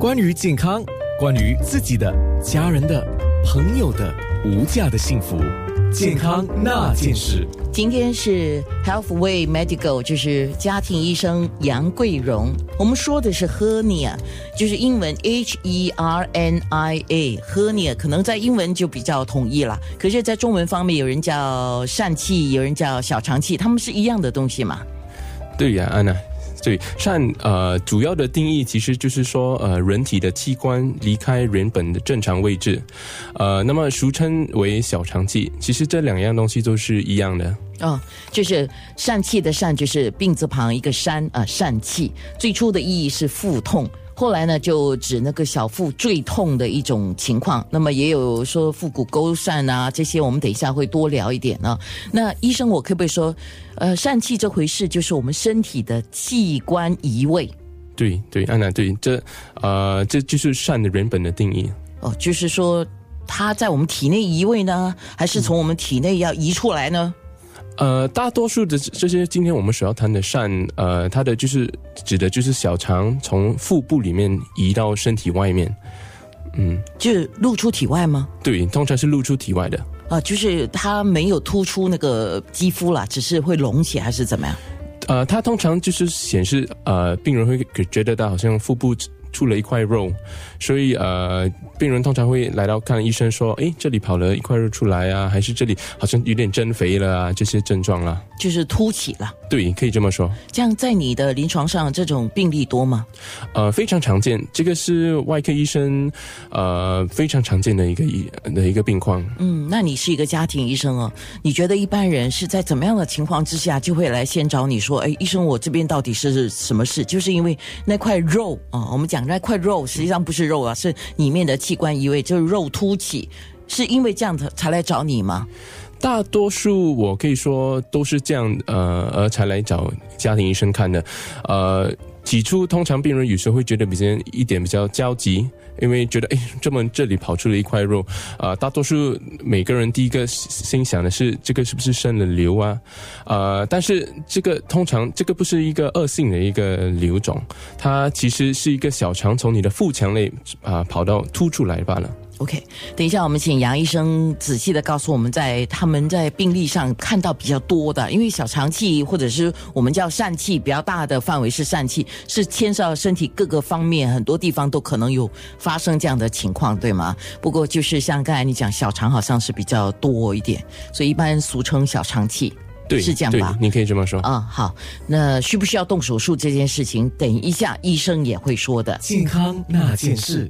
关于健康，关于自己的、家人的、朋友的无价的幸福，健康那件事。今天是 Healthway Medical，就是家庭医生杨桂荣。我们说的是 hernia，就是英文 H E R N I A，hernia 可能在英文就比较统一了。可是，在中文方面，有人叫疝气，有人叫小肠气，他们是一样的东西嘛？对呀，安娜。对，疝呃，主要的定义其实就是说，呃，人体的器官离开原本的正常位置，呃，那么俗称为小肠气。其实这两样东西都是一样的。哦，就是疝气的疝，就是病字旁一个山啊，疝气。最初的意义是腹痛。后来呢，就指那个小腹坠痛的一种情况。那么也有说腹股沟疝啊，这些我们等一下会多聊一点啊。那医生，我可不可以说，呃，疝气这回事就是我们身体的器官移位？对对，安娜，对，这呃，这就是疝的原本的定义。哦，就是说它在我们体内移位呢，还是从我们体内要移出来呢？呃，大多数的这些今天我们所要谈的疝，呃，它的就是指的就是小肠从腹部里面移到身体外面，嗯，就露出体外吗？对，通常是露出体外的。啊，就是它没有突出那个肌肤啦，只是会隆起还是怎么样？呃，它通常就是显示呃，病人会觉得到好像腹部。出了一块肉，所以呃，病人通常会来到看医生，说：“哎，这里跑了一块肉出来啊，还是这里好像有点增肥了啊？”这些症状啦，就是凸起了。对，可以这么说。这样在你的临床上，这种病例多吗？呃，非常常见，这个是外科医生呃非常常见的一个一的一个病况。嗯，那你是一个家庭医生哦，你觉得一般人是在怎么样的情况之下就会来先找你说：“哎，医生，我这边到底是什么事？”就是因为那块肉啊，我们讲。那块肉实际上不是肉啊，是里面的器官移位，就是肉凸起，是因为这样子才来找你吗？大多数我可以说都是这样，呃，而才来找家庭医生看的，呃。起初，通常病人有时候会觉得比较一点比较焦急，因为觉得哎，这么这里跑出了一块肉，啊，大多数每个人第一个心想的是这个是不是生了瘤啊？啊，但是这个通常这个不是一个恶性的一个瘤种，它其实是一个小肠从你的腹腔内啊跑到凸出来罢了。OK，等一下，我们请杨医生仔细的告诉我们在他们在病例上看到比较多的，因为小肠气或者是我们叫疝气比较大的范围是疝气，是牵涉到身体各个方面很多地方都可能有发生这样的情况，对吗？不过就是像刚才你讲，小肠好像是比较多一点，所以一般俗称小肠气，对，是这样吧？你可以这么说。啊，好，那需不需要动手术这件事情，等一下医生也会说的。健康那件事。